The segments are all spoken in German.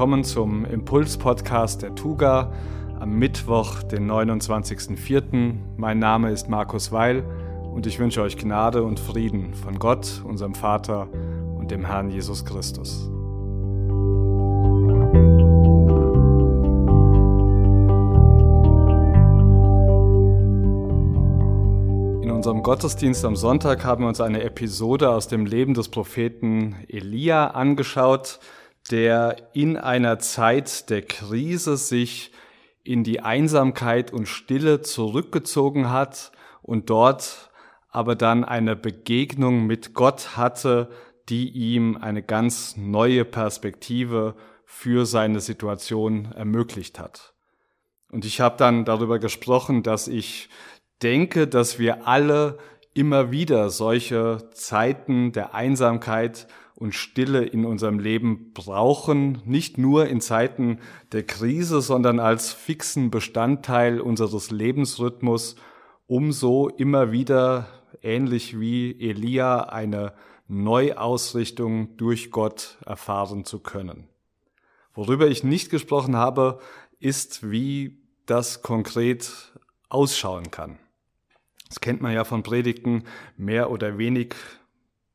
willkommen zum Impuls-Podcast der Tuga am Mittwoch, den 29.04. Mein Name ist Markus Weil und ich wünsche euch Gnade und Frieden von Gott, unserem Vater und dem Herrn Jesus Christus. In unserem Gottesdienst am Sonntag haben wir uns eine Episode aus dem Leben des Propheten Elia angeschaut, der in einer Zeit der Krise sich in die Einsamkeit und Stille zurückgezogen hat und dort aber dann eine Begegnung mit Gott hatte, die ihm eine ganz neue Perspektive für seine Situation ermöglicht hat. Und ich habe dann darüber gesprochen, dass ich denke, dass wir alle immer wieder solche Zeiten der Einsamkeit und Stille in unserem Leben brauchen, nicht nur in Zeiten der Krise, sondern als fixen Bestandteil unseres Lebensrhythmus, um so immer wieder, ähnlich wie Elia, eine Neuausrichtung durch Gott erfahren zu können. Worüber ich nicht gesprochen habe, ist, wie das konkret ausschauen kann. Das kennt man ja von Predigten, mehr oder wenig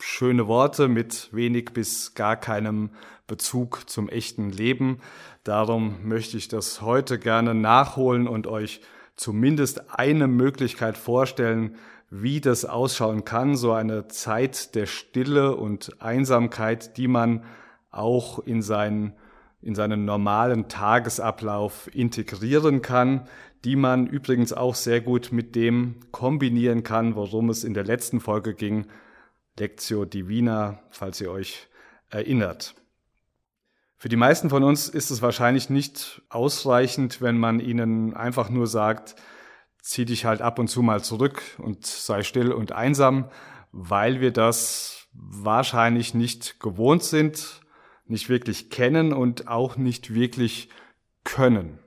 schöne Worte mit wenig bis gar keinem Bezug zum echten Leben. Darum möchte ich das heute gerne nachholen und euch zumindest eine Möglichkeit vorstellen, wie das ausschauen kann, so eine Zeit der Stille und Einsamkeit, die man auch in seinen, in seinen normalen Tagesablauf integrieren kann, die man übrigens auch sehr gut mit dem kombinieren kann, worum es in der letzten Folge ging, Lectio Divina, falls ihr euch erinnert. Für die meisten von uns ist es wahrscheinlich nicht ausreichend, wenn man ihnen einfach nur sagt, zieh dich halt ab und zu mal zurück und sei still und einsam, weil wir das wahrscheinlich nicht gewohnt sind, nicht wirklich kennen und auch nicht wirklich können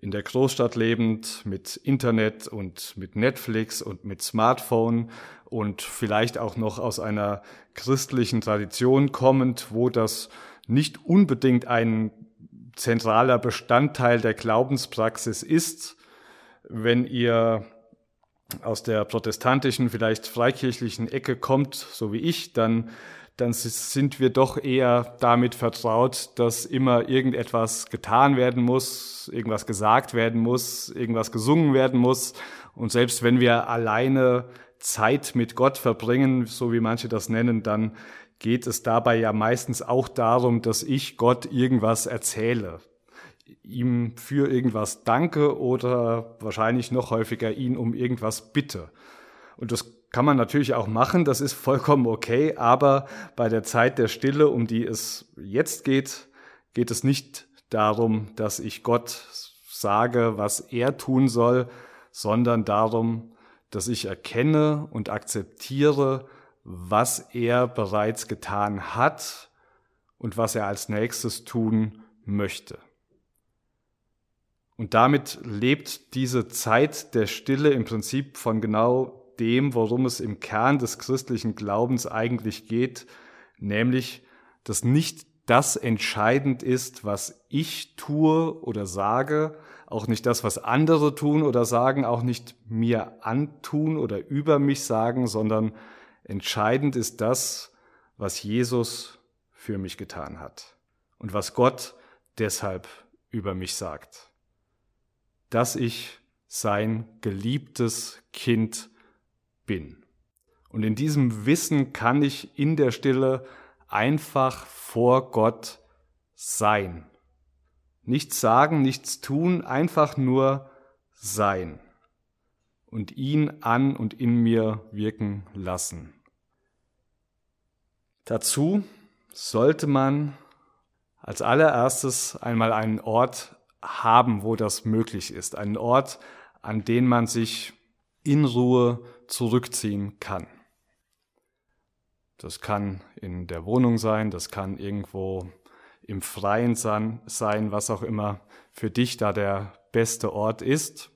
in der Großstadt lebend, mit Internet und mit Netflix und mit Smartphone und vielleicht auch noch aus einer christlichen Tradition kommend, wo das nicht unbedingt ein zentraler Bestandteil der Glaubenspraxis ist. Wenn ihr aus der protestantischen, vielleicht freikirchlichen Ecke kommt, so wie ich, dann dann sind wir doch eher damit vertraut, dass immer irgendetwas getan werden muss, irgendwas gesagt werden muss, irgendwas gesungen werden muss. Und selbst wenn wir alleine Zeit mit Gott verbringen, so wie manche das nennen, dann geht es dabei ja meistens auch darum, dass ich Gott irgendwas erzähle, ihm für irgendwas danke oder wahrscheinlich noch häufiger ihn um irgendwas bitte. Und das kann man natürlich auch machen, das ist vollkommen okay, aber bei der Zeit der Stille, um die es jetzt geht, geht es nicht darum, dass ich Gott sage, was er tun soll, sondern darum, dass ich erkenne und akzeptiere, was er bereits getan hat und was er als nächstes tun möchte. Und damit lebt diese Zeit der Stille im Prinzip von genau dem, worum es im Kern des christlichen Glaubens eigentlich geht, nämlich, dass nicht das entscheidend ist, was ich tue oder sage, auch nicht das, was andere tun oder sagen, auch nicht mir antun oder über mich sagen, sondern entscheidend ist das, was Jesus für mich getan hat und was Gott deshalb über mich sagt, dass ich sein geliebtes Kind bin. Und in diesem Wissen kann ich in der Stille einfach vor Gott sein. Nichts sagen, nichts tun, einfach nur sein und ihn an und in mir wirken lassen. Dazu sollte man als allererstes einmal einen Ort haben, wo das möglich ist. Einen Ort, an den man sich in Ruhe zurückziehen kann. Das kann in der Wohnung sein, das kann irgendwo im Freien sein, was auch immer für dich da der beste Ort ist.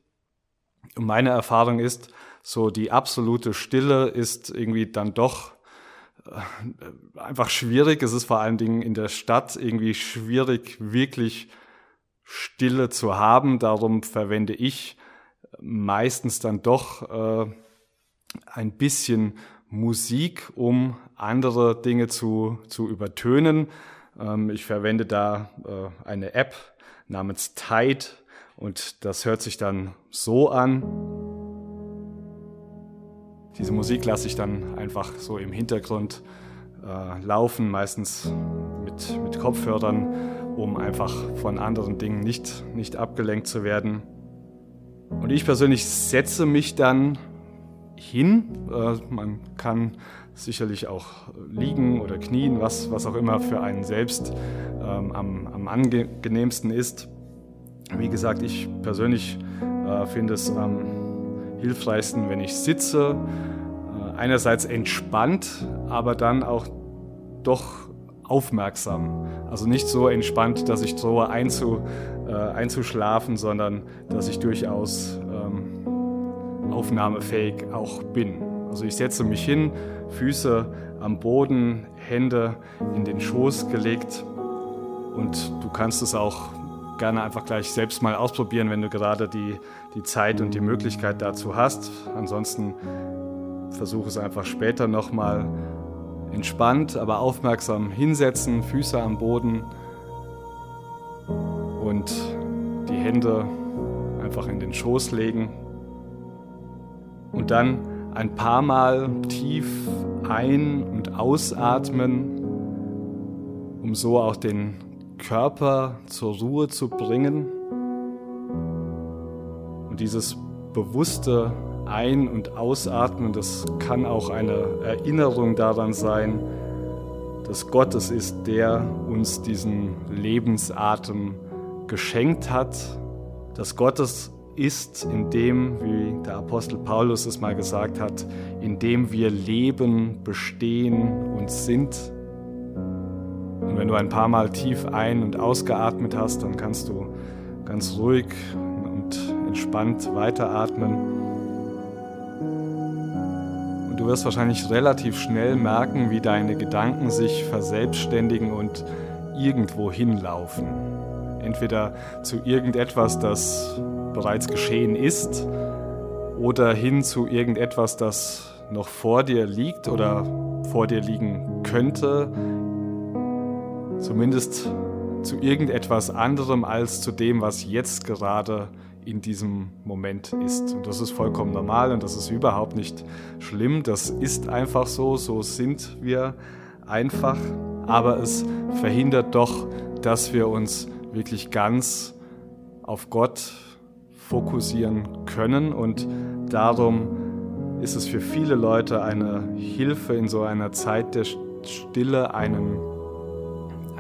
Und meine Erfahrung ist, so die absolute Stille ist irgendwie dann doch äh, einfach schwierig. Es ist vor allen Dingen in der Stadt irgendwie schwierig, wirklich Stille zu haben. Darum verwende ich meistens dann doch äh, ein bisschen Musik, um andere Dinge zu, zu übertönen. Ähm, ich verwende da äh, eine App namens Tide und das hört sich dann so an. Diese Musik lasse ich dann einfach so im Hintergrund äh, laufen, meistens mit, mit Kopfhörern, um einfach von anderen Dingen nicht, nicht abgelenkt zu werden. Und ich persönlich setze mich dann hin. Äh, man kann sicherlich auch liegen oder knien, was, was auch immer für einen selbst ähm, am, am angenehmsten ist. Wie gesagt, ich persönlich äh, finde es am hilfreichsten, wenn ich sitze. Äh, einerseits entspannt, aber dann auch doch aufmerksam. Also nicht so entspannt, dass ich drohe einzu, äh, einzuschlafen, sondern dass ich durchaus ähm, aufnahmefähig auch bin. Also ich setze mich hin, Füße am Boden, Hände in den Schoß gelegt und du kannst es auch gerne einfach gleich selbst mal ausprobieren, wenn du gerade die, die Zeit und die Möglichkeit dazu hast. Ansonsten versuche es einfach später nochmal entspannt, aber aufmerksam hinsetzen, Füße am Boden und die Hände einfach in den Schoß legen und dann ein paar Mal tief ein- und ausatmen, um so auch den Körper zur Ruhe zu bringen. Und dieses bewusste Ein- und Ausatmen, das kann auch eine Erinnerung daran sein, dass Gott es ist, der uns diesen Lebensatem geschenkt hat, dass Gott es ist, in dem, wie der Apostel Paulus es mal gesagt hat, in dem wir leben, bestehen und sind. Und wenn du ein paar Mal tief ein- und ausgeatmet hast, dann kannst du ganz ruhig und entspannt weiteratmen. Und du wirst wahrscheinlich relativ schnell merken, wie deine Gedanken sich verselbstständigen und irgendwo hinlaufen. Entweder zu irgendetwas, das bereits geschehen ist, oder hin zu irgendetwas, das noch vor dir liegt oder vor dir liegen könnte. Zumindest zu irgendetwas anderem als zu dem, was jetzt gerade in diesem Moment ist. Und das ist vollkommen normal und das ist überhaupt nicht schlimm. Das ist einfach so, so sind wir einfach. Aber es verhindert doch, dass wir uns wirklich ganz auf Gott fokussieren können. Und darum ist es für viele Leute eine Hilfe in so einer Zeit der Stille, einen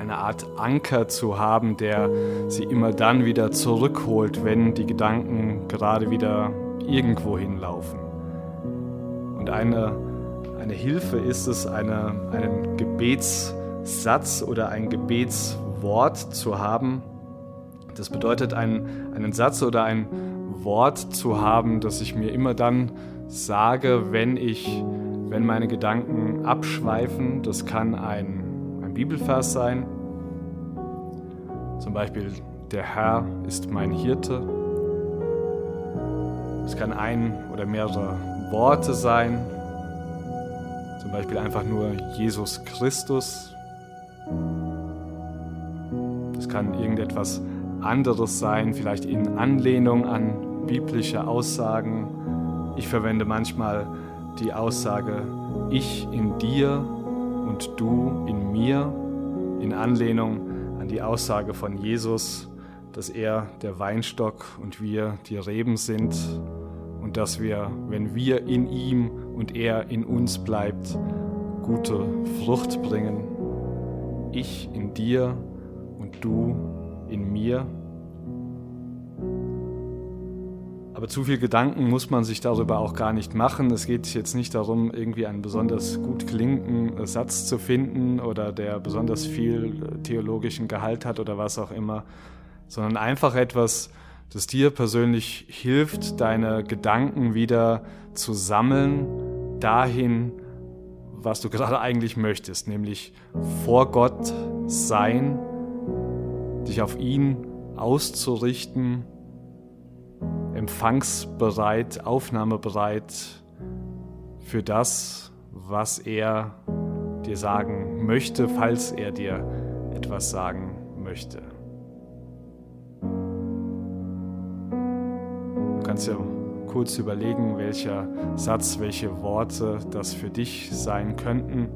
eine Art Anker zu haben, der sie immer dann wieder zurückholt, wenn die Gedanken gerade wieder irgendwo hinlaufen. Und eine, eine Hilfe ist es, eine, einen Gebetssatz oder ein Gebetswort zu haben. Das bedeutet, einen, einen Satz oder ein Wort zu haben, das ich mir immer dann sage, wenn ich, wenn meine Gedanken abschweifen. Das kann ein ein Bibelvers sein. Zum Beispiel, der Herr ist mein Hirte. Es kann ein oder mehrere Worte sein. Zum Beispiel einfach nur Jesus Christus. Kann irgendetwas anderes sein, vielleicht in Anlehnung an biblische Aussagen. Ich verwende manchmal die Aussage, ich in dir und du in mir, in Anlehnung an die Aussage von Jesus, dass er der Weinstock und wir die Reben sind und dass wir, wenn wir in ihm und er in uns bleibt, gute Frucht bringen. Ich in dir und du in mir. Aber zu viel Gedanken muss man sich darüber auch gar nicht machen. Es geht jetzt nicht darum, irgendwie einen besonders gut klingenden Satz zu finden oder der besonders viel theologischen Gehalt hat oder was auch immer, sondern einfach etwas, das dir persönlich hilft, deine Gedanken wieder zu sammeln, dahin, was du gerade eigentlich möchtest, nämlich vor Gott sein, dich auf ihn auszurichten, empfangsbereit, aufnahmebereit für das, was er dir sagen möchte, falls er dir etwas sagen möchte. Du kannst ja kurz überlegen, welcher Satz, welche Worte das für dich sein könnten.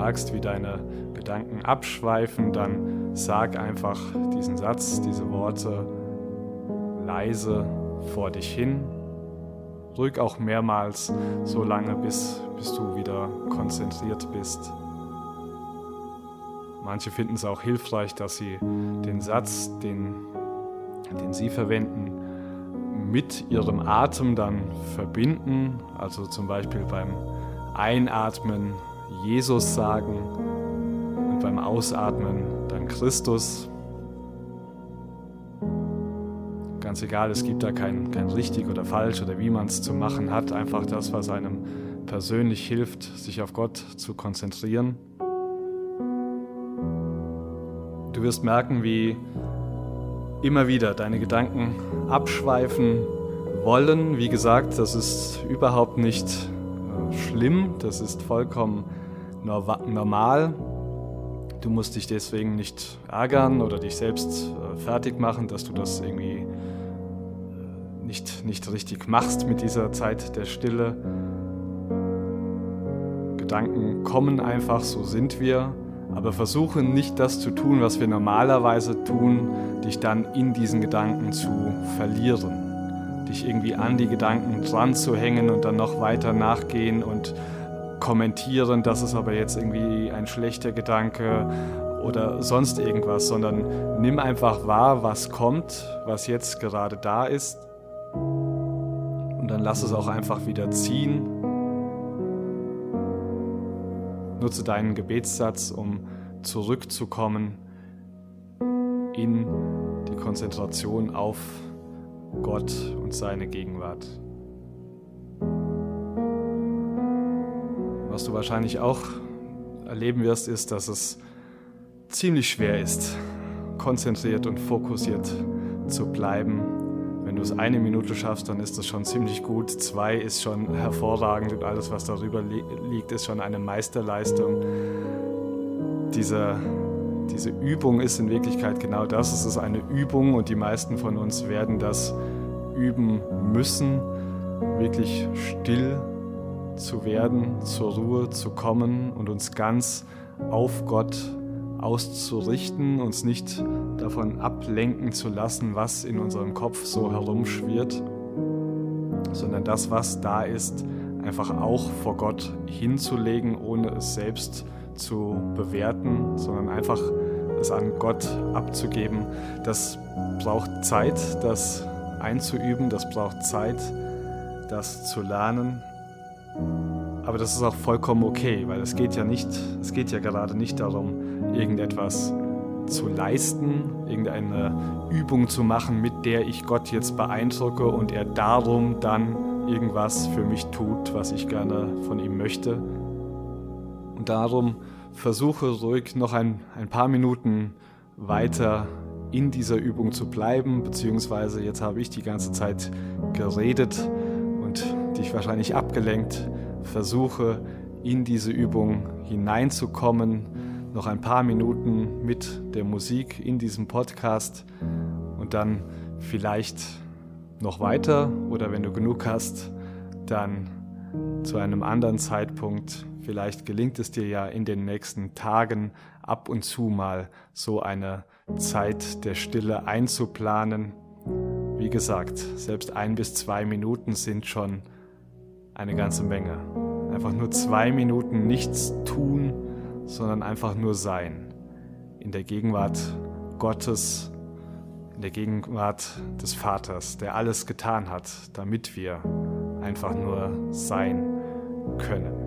Merkst, wie deine Gedanken abschweifen, dann sag einfach diesen Satz, diese Worte leise vor dich hin. Ruhig auch mehrmals so lange, bis, bis du wieder konzentriert bist. Manche finden es auch hilfreich, dass sie den Satz, den, den sie verwenden, mit ihrem Atem dann verbinden. Also zum Beispiel beim Einatmen Jesus sagen und beim Ausatmen dann Christus. Ganz egal, es gibt da kein, kein richtig oder falsch oder wie man es zu machen hat. Einfach das, was einem persönlich hilft, sich auf Gott zu konzentrieren. Du wirst merken, wie immer wieder deine Gedanken abschweifen wollen. Wie gesagt, das ist überhaupt nicht äh, schlimm, das ist vollkommen normal. Du musst dich deswegen nicht ärgern oder dich selbst äh, fertig machen, dass du das irgendwie äh, nicht, nicht richtig machst mit dieser Zeit der Stille. Gedanken kommen einfach, so sind wir. Aber versuche nicht das zu tun, was wir normalerweise tun, dich dann in diesen Gedanken zu verlieren. Dich irgendwie an die Gedanken dran zu hängen und dann noch weiter nachgehen und kommentieren, das ist aber jetzt irgendwie ein schlechter Gedanke oder sonst irgendwas, sondern nimm einfach wahr, was kommt, was jetzt gerade da ist und dann lass es auch einfach wieder ziehen Nutze deinen Gebetssatz, um zurückzukommen in die Konzentration auf Gott und seine Gegenwart. Was du wahrscheinlich auch erleben wirst, ist, dass es ziemlich schwer ist, konzentriert und fokussiert zu bleiben wenn du es eine Minute schaffst, dann ist das schon ziemlich gut. Zwei ist schon hervorragend und alles, was darüber li liegt, ist schon eine Meisterleistung. Diese, diese Übung ist in Wirklichkeit genau das. Es ist eine Übung und die meisten von uns werden das üben müssen, wirklich still zu werden, zur Ruhe zu kommen und uns ganz auf Gott auszurichten, uns nicht davon ablenken zu lassen, was in unserem Kopf so herumschwirrt, sondern das, was da ist, einfach auch vor Gott hinzulegen, ohne es selbst zu bewerten, sondern einfach es an Gott abzugeben. Das braucht Zeit, das einzuüben, das braucht Zeit, das zu lernen. Aber das ist auch vollkommen okay, weil es geht ja nicht, es geht ja gerade nicht darum, irgendetwas zu leisten, irgendeine Übung zu machen, mit der ich Gott jetzt beeindrucke und er darum dann irgendwas für mich tut, was ich gerne von ihm möchte. Und darum versuche ruhig noch ein, ein paar Minuten weiter in dieser Übung zu bleiben, beziehungsweise jetzt habe ich die ganze Zeit geredet dich wahrscheinlich abgelenkt versuche in diese Übung hineinzukommen, noch ein paar Minuten mit der Musik in diesem Podcast und dann vielleicht noch weiter oder wenn du genug hast, dann zu einem anderen Zeitpunkt. Vielleicht gelingt es dir ja in den nächsten Tagen ab und zu mal so eine Zeit der Stille einzuplanen. Wie gesagt, selbst ein bis zwei Minuten sind schon eine ganze Menge. Einfach nur zwei Minuten nichts tun, sondern einfach nur sein. In der Gegenwart Gottes, in der Gegenwart des Vaters, der alles getan hat, damit wir einfach nur sein können.